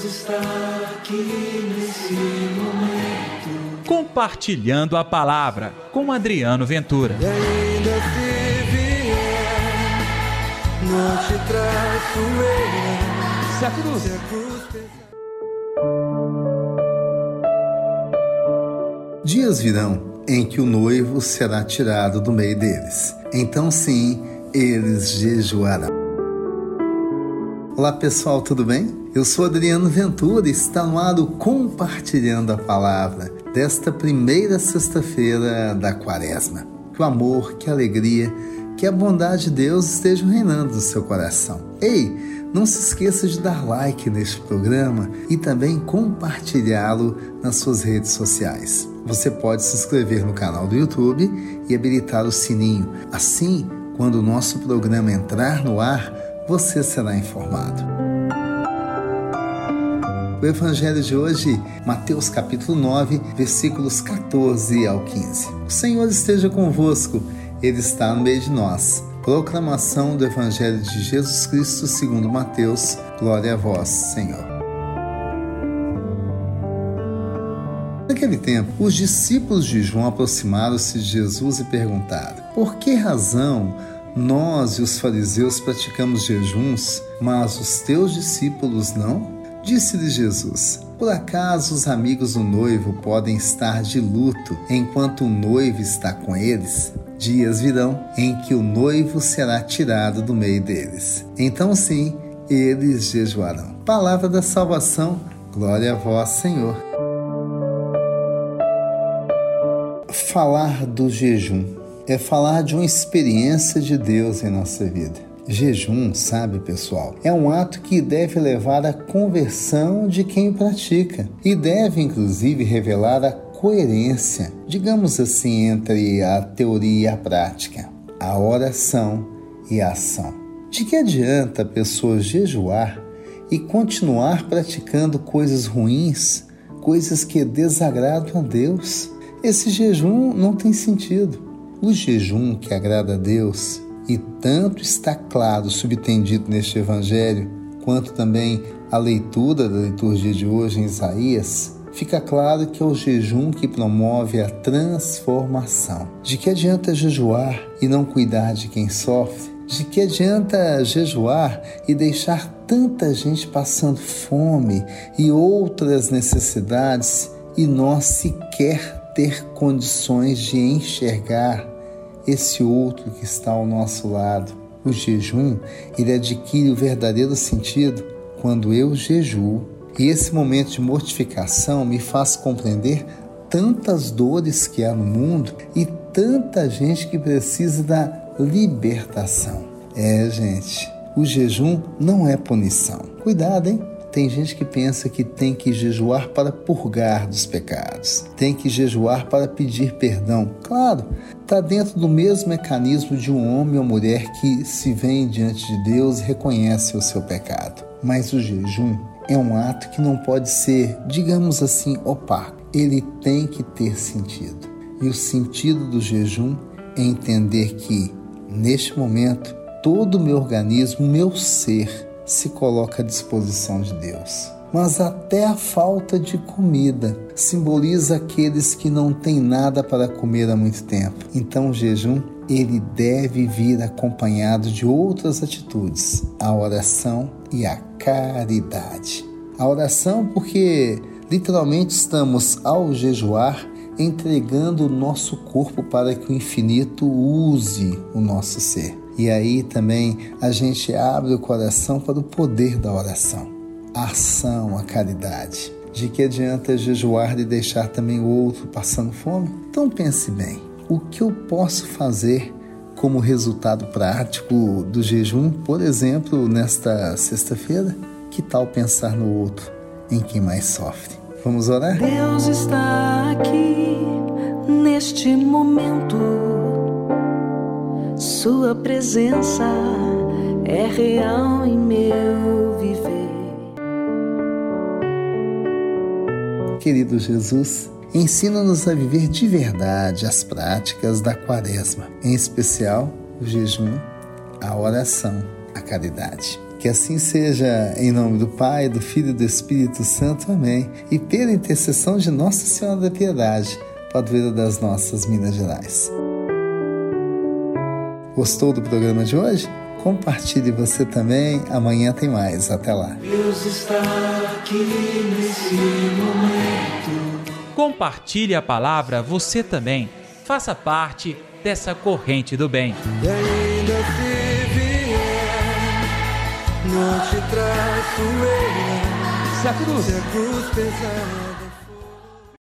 Deus está aqui nesse momento. Compartilhando a palavra com Adriano Ventura. E ainda se vier, não te traço eu. Se a cruz. Se a cruz pesar. Dias virão em que o noivo será tirado do meio deles. Então, sim, eles jejuarão. Olá pessoal, tudo bem? Eu sou Adriano Ventura e está no ar o Compartilhando a Palavra desta primeira sexta-feira da Quaresma. Que o amor, que a alegria, que a bondade de Deus estejam reinando no seu coração. Ei, não se esqueça de dar like neste programa e também compartilhá-lo nas suas redes sociais. Você pode se inscrever no canal do YouTube e habilitar o sininho. Assim, quando o nosso programa entrar no ar, você será informado. O evangelho de hoje, Mateus capítulo 9, versículos 14 ao 15. O Senhor esteja convosco, ele está no meio de nós. Proclamação do evangelho de Jesus Cristo, segundo Mateus. Glória a vós, Senhor. Naquele tempo, os discípulos de João aproximaram-se de Jesus e perguntaram: Por que razão nós e os fariseus praticamos jejuns, mas os teus discípulos não? Disse-lhe Jesus: Por acaso os amigos do noivo podem estar de luto enquanto o noivo está com eles? Dias virão em que o noivo será tirado do meio deles. Então, sim, eles jejuarão. Palavra da salvação, glória a vós, Senhor. Falar do jejum é falar de uma experiência de Deus em nossa vida. Jejum, sabe, pessoal, é um ato que deve levar à conversão de quem pratica e deve, inclusive, revelar a coerência, digamos assim, entre a teoria e a prática, a oração e a ação. De que adianta a pessoa jejuar e continuar praticando coisas ruins, coisas que desagradam a Deus? Esse jejum não tem sentido. O jejum que agrada a Deus, e tanto está claro subtendido neste Evangelho, quanto também a leitura da liturgia de hoje em Isaías, fica claro que é o jejum que promove a transformação. De que adianta jejuar e não cuidar de quem sofre? De que adianta jejuar e deixar tanta gente passando fome e outras necessidades e nós sequer ter condições de enxergar esse outro que está ao nosso lado. O jejum, ele adquire o verdadeiro sentido quando eu jejuo. E esse momento de mortificação me faz compreender tantas dores que há no mundo e tanta gente que precisa da libertação. É, gente, o jejum não é punição. Cuidado, hein? Tem gente que pensa que tem que jejuar para purgar dos pecados, tem que jejuar para pedir perdão. Claro, está dentro do mesmo mecanismo de um homem ou mulher que se vem diante de Deus e reconhece o seu pecado. Mas o jejum é um ato que não pode ser, digamos assim, opaco. Ele tem que ter sentido. E o sentido do jejum é entender que, neste momento, todo o meu organismo, meu ser, se coloca à disposição de Deus. Mas até a falta de comida simboliza aqueles que não têm nada para comer há muito tempo. Então o jejum ele deve vir acompanhado de outras atitudes, a oração e a caridade. A oração porque literalmente estamos ao jejuar entregando o nosso corpo para que o infinito use o nosso ser. E aí também a gente abre o coração para o poder da oração, a ação, a caridade. De que adianta jejuar e deixar também o outro passando fome? Então pense bem: o que eu posso fazer como resultado prático do jejum, por exemplo, nesta sexta-feira? Que tal pensar no outro, em quem mais sofre? Vamos orar? Deus está aqui neste momento sua presença é real em meu viver. Querido Jesus, ensina-nos a viver de verdade as práticas da Quaresma, em especial o jejum, a oração, a caridade. Que assim seja, em nome do Pai, do Filho e do Espírito Santo. Amém. E pela intercessão de Nossa Senhora da Piedade, padroeira das nossas Minas Gerais. Gostou do programa de hoje? Compartilhe você também. Amanhã tem mais. Até lá. Deus está aqui nesse momento. Compartilhe a palavra você também. Faça parte dessa corrente do bem. E ainda se vier, não te traço eu. Se a cruz Se a cruz pesar.